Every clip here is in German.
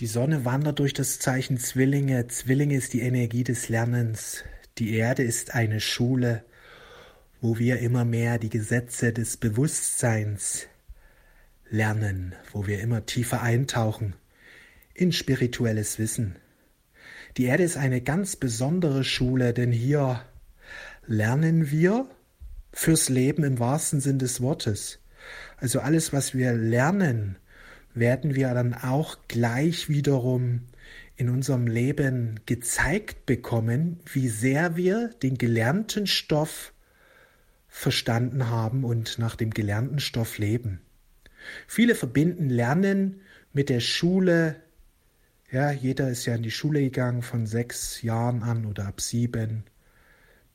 Die Sonne wandert durch das Zeichen Zwillinge. Zwillinge ist die Energie des Lernens. Die Erde ist eine Schule, wo wir immer mehr die Gesetze des Bewusstseins lernen, wo wir immer tiefer eintauchen in spirituelles Wissen. Die Erde ist eine ganz besondere Schule, denn hier lernen wir fürs Leben im wahrsten Sinn des Wortes. Also alles, was wir lernen, werden wir dann auch gleich wiederum in unserem Leben gezeigt bekommen, wie sehr wir den gelernten Stoff verstanden haben und nach dem gelernten Stoff leben. Viele verbinden Lernen mit der Schule. Ja, jeder ist ja in die Schule gegangen von sechs Jahren an oder ab sieben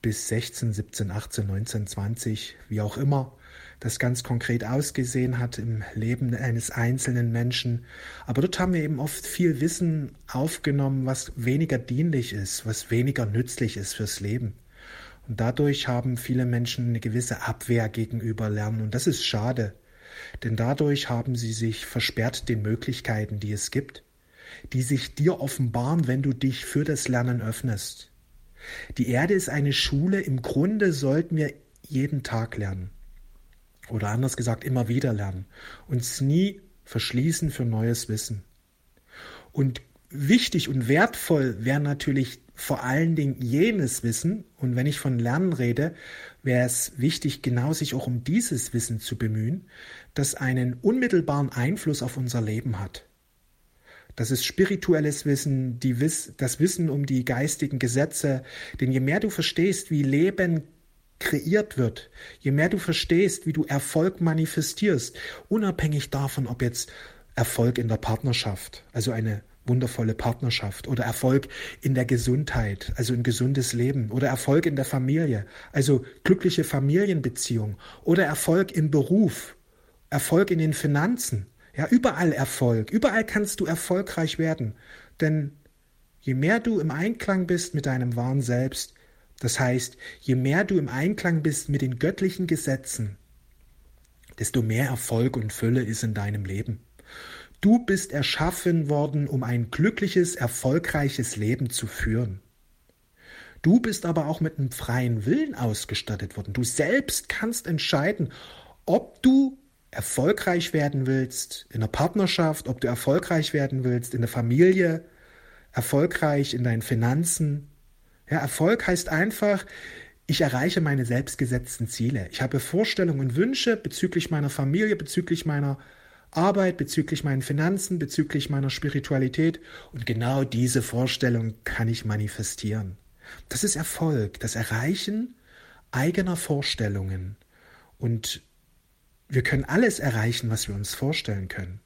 bis 16, 17, 18, 19, 20, wie auch immer das ganz konkret ausgesehen hat im Leben eines einzelnen Menschen. Aber dort haben wir eben oft viel Wissen aufgenommen, was weniger dienlich ist, was weniger nützlich ist fürs Leben. Und dadurch haben viele Menschen eine gewisse Abwehr gegenüber Lernen. Und das ist schade, denn dadurch haben sie sich versperrt den Möglichkeiten, die es gibt, die sich dir offenbaren, wenn du dich für das Lernen öffnest. Die Erde ist eine Schule, im Grunde sollten wir jeden Tag lernen. Oder anders gesagt, immer wieder lernen. Uns nie verschließen für neues Wissen. Und wichtig und wertvoll wäre natürlich vor allen Dingen jenes Wissen, und wenn ich von Lernen rede, wäre es wichtig, genau sich auch um dieses Wissen zu bemühen, das einen unmittelbaren Einfluss auf unser Leben hat. Das ist spirituelles Wissen, Wiss das Wissen um die geistigen Gesetze. Denn je mehr du verstehst, wie Leben kreiert wird, je mehr du verstehst, wie du Erfolg manifestierst, unabhängig davon, ob jetzt Erfolg in der Partnerschaft, also eine wundervolle Partnerschaft oder Erfolg in der Gesundheit, also ein gesundes Leben oder Erfolg in der Familie, also glückliche Familienbeziehung oder Erfolg im Beruf, Erfolg in den Finanzen. Ja, überall Erfolg, überall kannst du erfolgreich werden, denn je mehr du im Einklang bist mit deinem wahren Selbst, das heißt, je mehr du im Einklang bist mit den göttlichen Gesetzen, desto mehr Erfolg und Fülle ist in deinem Leben. Du bist erschaffen worden, um ein glückliches, erfolgreiches Leben zu führen. Du bist aber auch mit einem freien Willen ausgestattet worden. Du selbst kannst entscheiden, ob du erfolgreich werden willst in der Partnerschaft, ob du erfolgreich werden willst in der Familie, erfolgreich in deinen Finanzen, ja, Erfolg heißt einfach, ich erreiche meine selbstgesetzten Ziele. Ich habe Vorstellungen und Wünsche bezüglich meiner Familie, bezüglich meiner Arbeit, bezüglich meinen Finanzen, bezüglich meiner Spiritualität. Und genau diese Vorstellung kann ich manifestieren. Das ist Erfolg, das Erreichen eigener Vorstellungen. Und wir können alles erreichen, was wir uns vorstellen können.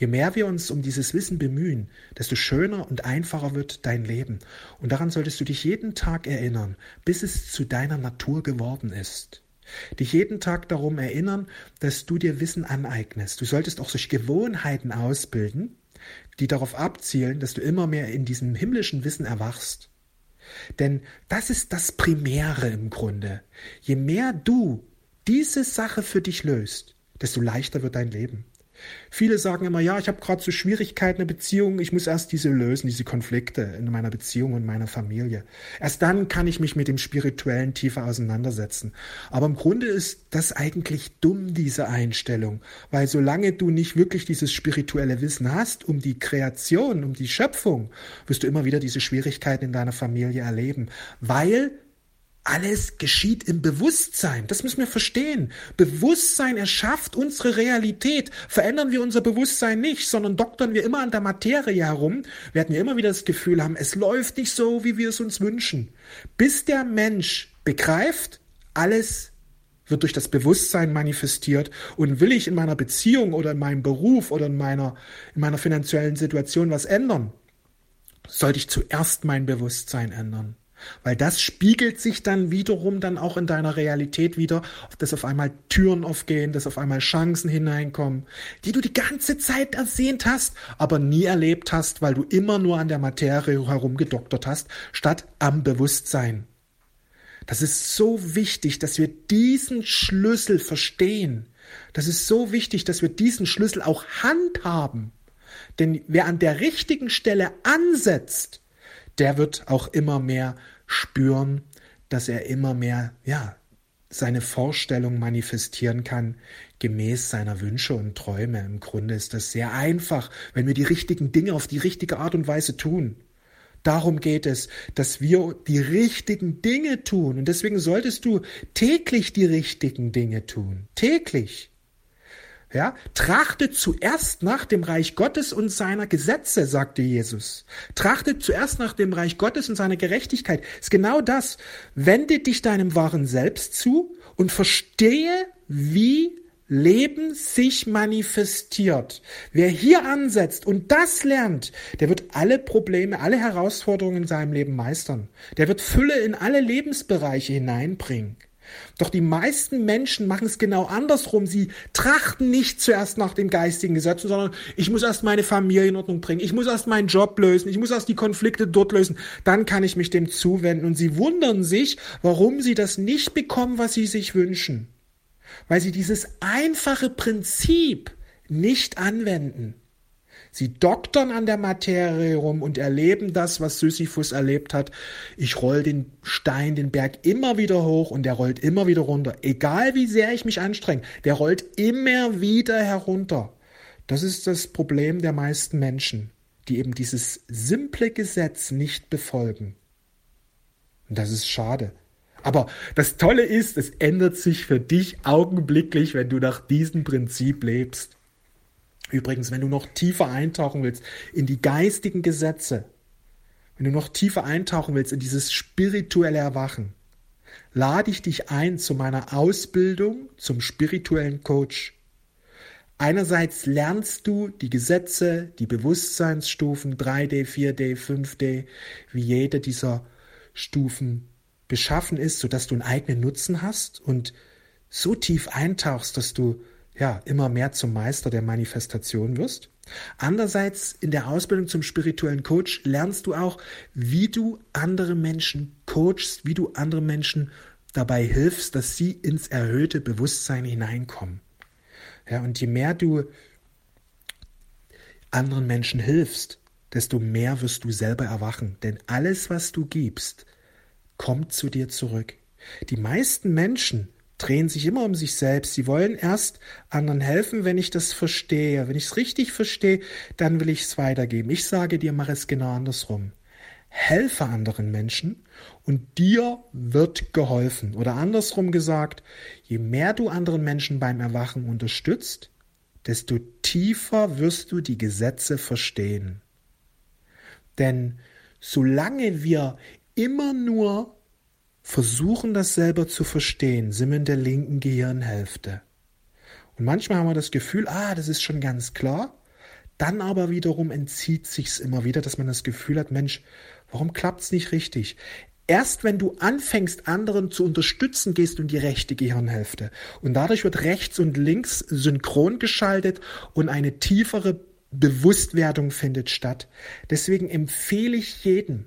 Je mehr wir uns um dieses Wissen bemühen, desto schöner und einfacher wird dein Leben. Und daran solltest du dich jeden Tag erinnern, bis es zu deiner Natur geworden ist. Dich jeden Tag darum erinnern, dass du dir Wissen aneignest. Du solltest auch solche Gewohnheiten ausbilden, die darauf abzielen, dass du immer mehr in diesem himmlischen Wissen erwachst. Denn das ist das Primäre im Grunde. Je mehr du diese Sache für dich löst, desto leichter wird dein Leben. Viele sagen immer, ja, ich habe gerade so Schwierigkeiten in der Beziehung, ich muss erst diese lösen, diese Konflikte in meiner Beziehung und meiner Familie. Erst dann kann ich mich mit dem Spirituellen tiefer auseinandersetzen. Aber im Grunde ist das eigentlich dumm, diese Einstellung, weil solange du nicht wirklich dieses spirituelle Wissen hast um die Kreation, um die Schöpfung, wirst du immer wieder diese Schwierigkeiten in deiner Familie erleben, weil alles geschieht im Bewusstsein. Das müssen wir verstehen. Bewusstsein erschafft unsere Realität. Verändern wir unser Bewusstsein nicht, sondern doktern wir immer an der Materie herum, werden wir immer wieder das Gefühl haben, es läuft nicht so, wie wir es uns wünschen. Bis der Mensch begreift, alles wird durch das Bewusstsein manifestiert und will ich in meiner Beziehung oder in meinem Beruf oder in meiner, in meiner finanziellen Situation was ändern, sollte ich zuerst mein Bewusstsein ändern. Weil das spiegelt sich dann wiederum dann auch in deiner Realität wieder, dass auf einmal Türen aufgehen, dass auf einmal Chancen hineinkommen, die du die ganze Zeit ersehnt hast, aber nie erlebt hast, weil du immer nur an der Materie herumgedoktert hast, statt am Bewusstsein. Das ist so wichtig, dass wir diesen Schlüssel verstehen. Das ist so wichtig, dass wir diesen Schlüssel auch handhaben. Denn wer an der richtigen Stelle ansetzt, der wird auch immer mehr spüren, dass er immer mehr, ja, seine Vorstellung manifestieren kann, gemäß seiner Wünsche und Träume. Im Grunde ist das sehr einfach, wenn wir die richtigen Dinge auf die richtige Art und Weise tun. Darum geht es, dass wir die richtigen Dinge tun. Und deswegen solltest du täglich die richtigen Dinge tun. Täglich. Ja, trachtet zuerst nach dem Reich Gottes und seiner Gesetze, sagte Jesus. Trachtet zuerst nach dem Reich Gottes und seiner Gerechtigkeit. Ist genau das. Wende dich deinem wahren Selbst zu und verstehe, wie Leben sich manifestiert. Wer hier ansetzt und das lernt, der wird alle Probleme, alle Herausforderungen in seinem Leben meistern. Der wird Fülle in alle Lebensbereiche hineinbringen. Doch die meisten Menschen machen es genau andersrum. Sie trachten nicht zuerst nach dem geistigen Gesetz, sondern ich muss erst meine Familie in Ordnung bringen, ich muss erst meinen Job lösen, ich muss erst die Konflikte dort lösen, dann kann ich mich dem zuwenden. Und sie wundern sich, warum sie das nicht bekommen, was sie sich wünschen weil sie dieses einfache Prinzip nicht anwenden. Sie doktern an der Materie rum und erleben das, was Sisyphus erlebt hat. Ich roll den Stein, den Berg immer wieder hoch und der rollt immer wieder runter. Egal wie sehr ich mich anstrenge, der rollt immer wieder herunter. Das ist das Problem der meisten Menschen, die eben dieses simple Gesetz nicht befolgen. Und das ist schade. Aber das Tolle ist, es ändert sich für dich augenblicklich, wenn du nach diesem Prinzip lebst. Übrigens, wenn du noch tiefer eintauchen willst in die geistigen Gesetze, wenn du noch tiefer eintauchen willst in dieses spirituelle Erwachen, lade ich dich ein zu meiner Ausbildung zum spirituellen Coach. Einerseits lernst du die Gesetze, die Bewusstseinsstufen 3D, 4D, 5D, wie jede dieser Stufen beschaffen ist, sodass du einen eigenen Nutzen hast und so tief eintauchst, dass du ja immer mehr zum Meister der Manifestation wirst. Andererseits in der Ausbildung zum spirituellen Coach lernst du auch, wie du andere Menschen coachst, wie du andere Menschen dabei hilfst, dass sie ins erhöhte Bewusstsein hineinkommen. Ja, und je mehr du anderen Menschen hilfst, desto mehr wirst du selber erwachen. Denn alles, was du gibst, kommt zu dir zurück. Die meisten Menschen drehen sich immer um sich selbst. Sie wollen erst anderen helfen, wenn ich das verstehe. Wenn ich es richtig verstehe, dann will ich es weitergeben. Ich sage dir, mach es genau andersrum. Helfe anderen Menschen und dir wird geholfen. Oder andersrum gesagt, je mehr du anderen Menschen beim Erwachen unterstützt, desto tiefer wirst du die Gesetze verstehen. Denn solange wir immer nur versuchen, das selber zu verstehen, sind wir in der linken Gehirnhälfte. Und manchmal haben wir das Gefühl, ah, das ist schon ganz klar. Dann aber wiederum entzieht sich's immer wieder, dass man das Gefühl hat, Mensch, warum klappt's nicht richtig? Erst wenn du anfängst, anderen zu unterstützen, gehst du in die rechte Gehirnhälfte. Und dadurch wird rechts und links synchron geschaltet und eine tiefere Bewusstwerdung findet statt. Deswegen empfehle ich jedem,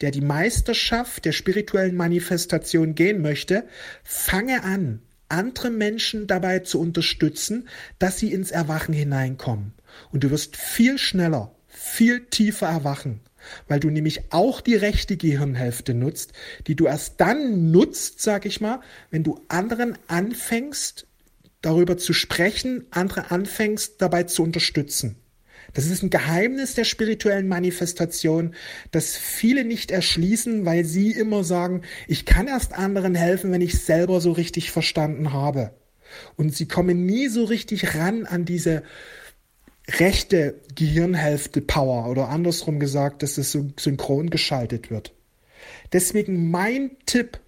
der die Meisterschaft der spirituellen Manifestation gehen möchte, fange an, andere Menschen dabei zu unterstützen, dass sie ins Erwachen hineinkommen. Und du wirst viel schneller, viel tiefer erwachen, weil du nämlich auch die rechte Gehirnhälfte nutzt, die du erst dann nutzt, sag ich mal, wenn du anderen anfängst, darüber zu sprechen, andere anfängst, dabei zu unterstützen. Das ist ein Geheimnis der spirituellen Manifestation, das viele nicht erschließen, weil sie immer sagen, ich kann erst anderen helfen, wenn ich es selber so richtig verstanden habe. Und sie kommen nie so richtig ran an diese rechte Gehirnhälfte Power oder andersrum gesagt, dass es synchron geschaltet wird. Deswegen mein Tipp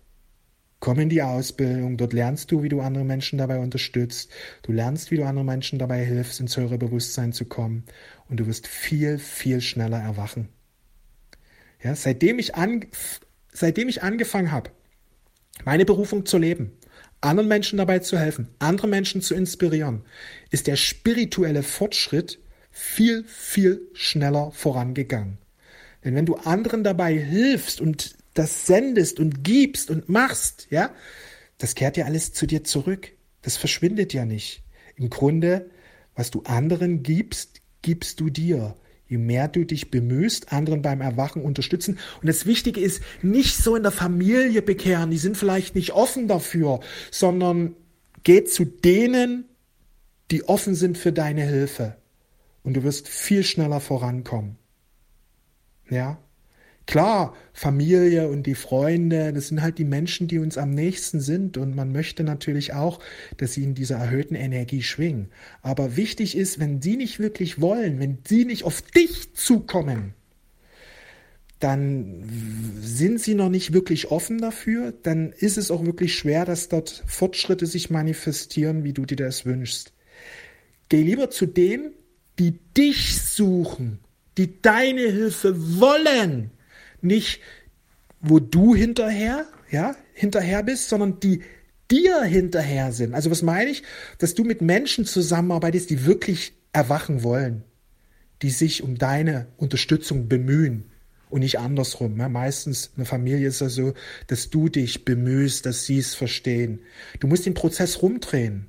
Komm in die Ausbildung, dort lernst du, wie du andere Menschen dabei unterstützt. Du lernst, wie du anderen Menschen dabei hilfst, ins höhere Bewusstsein zu kommen. Und du wirst viel, viel schneller erwachen. Ja, seitdem ich, an, seitdem ich angefangen habe, meine Berufung zu leben, anderen Menschen dabei zu helfen, andere Menschen zu inspirieren, ist der spirituelle Fortschritt viel, viel schneller vorangegangen. Denn wenn du anderen dabei hilfst und das sendest und gibst und machst, ja, das kehrt ja alles zu dir zurück. Das verschwindet ja nicht. Im Grunde, was du anderen gibst, gibst du dir. je mehr du dich bemühst, anderen beim Erwachen unterstützen. Und das Wichtige ist, nicht so in der Familie bekehren, die sind vielleicht nicht offen dafür, sondern geh zu denen, die offen sind für deine Hilfe. Und du wirst viel schneller vorankommen. Ja? Klar, Familie und die Freunde, das sind halt die Menschen, die uns am nächsten sind und man möchte natürlich auch, dass sie in dieser erhöhten Energie schwingen. Aber wichtig ist, wenn sie nicht wirklich wollen, wenn sie nicht auf dich zukommen, dann sind sie noch nicht wirklich offen dafür, dann ist es auch wirklich schwer, dass dort Fortschritte sich manifestieren, wie du dir das wünschst. Geh lieber zu denen, die dich suchen, die deine Hilfe wollen, nicht wo du hinterher, ja, hinterher bist, sondern die dir hinterher sind. Also was meine ich? Dass du mit Menschen zusammenarbeitest, die wirklich erwachen wollen, die sich um deine Unterstützung bemühen und nicht andersrum. Ja, meistens eine Familie ist ja so, dass du dich bemühst, dass sie es verstehen. Du musst den Prozess rumdrehen,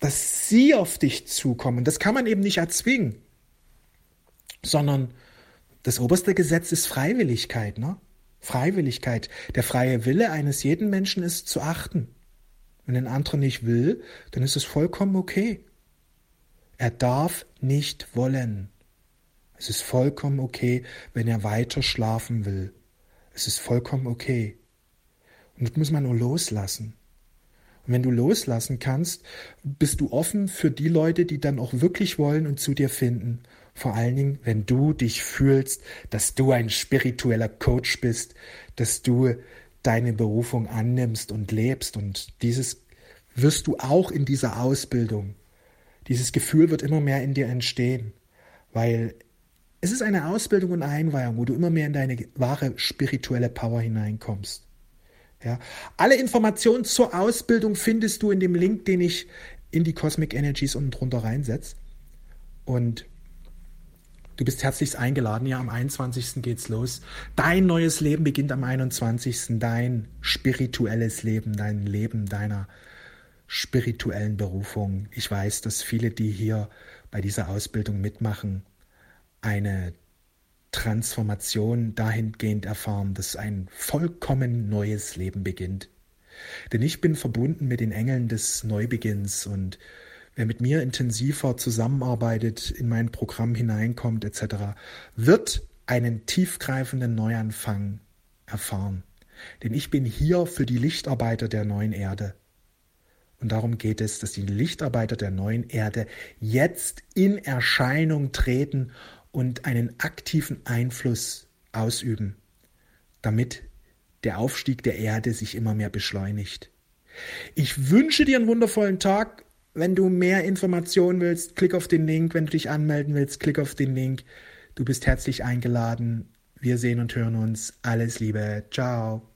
dass sie auf dich zukommen. Das kann man eben nicht erzwingen, sondern das oberste Gesetz ist Freiwilligkeit, ne? Freiwilligkeit. Der freie Wille eines jeden Menschen ist zu achten. Wenn ein anderer nicht will, dann ist es vollkommen okay. Er darf nicht wollen. Es ist vollkommen okay, wenn er weiter schlafen will. Es ist vollkommen okay. Und das muss man nur loslassen. Und wenn du loslassen kannst, bist du offen für die Leute, die dann auch wirklich wollen und zu dir finden. Vor allen Dingen, wenn du dich fühlst, dass du ein spiritueller Coach bist, dass du deine Berufung annimmst und lebst. Und dieses wirst du auch in dieser Ausbildung. Dieses Gefühl wird immer mehr in dir entstehen, weil es ist eine Ausbildung und Einweihung, wo du immer mehr in deine wahre spirituelle Power hineinkommst. Ja. Alle Informationen zur Ausbildung findest du in dem Link, den ich in die Cosmic Energies unten drunter reinsetze. Und du bist herzlichst eingeladen. Ja, am 21. geht's los. Dein neues Leben beginnt am 21. Dein spirituelles Leben, dein Leben deiner spirituellen Berufung. Ich weiß, dass viele, die hier bei dieser Ausbildung mitmachen, eine Transformation dahingehend erfahren, dass ein vollkommen neues Leben beginnt. Denn ich bin verbunden mit den Engeln des Neubeginns und wer mit mir intensiver zusammenarbeitet, in mein Programm hineinkommt etc., wird einen tiefgreifenden Neuanfang erfahren. Denn ich bin hier für die Lichtarbeiter der neuen Erde. Und darum geht es, dass die Lichtarbeiter der neuen Erde jetzt in Erscheinung treten und einen aktiven Einfluss ausüben, damit der Aufstieg der Erde sich immer mehr beschleunigt. Ich wünsche dir einen wundervollen Tag. Wenn du mehr Informationen willst, klick auf den Link. Wenn du dich anmelden willst, klick auf den Link. Du bist herzlich eingeladen. Wir sehen und hören uns. Alles Liebe. Ciao.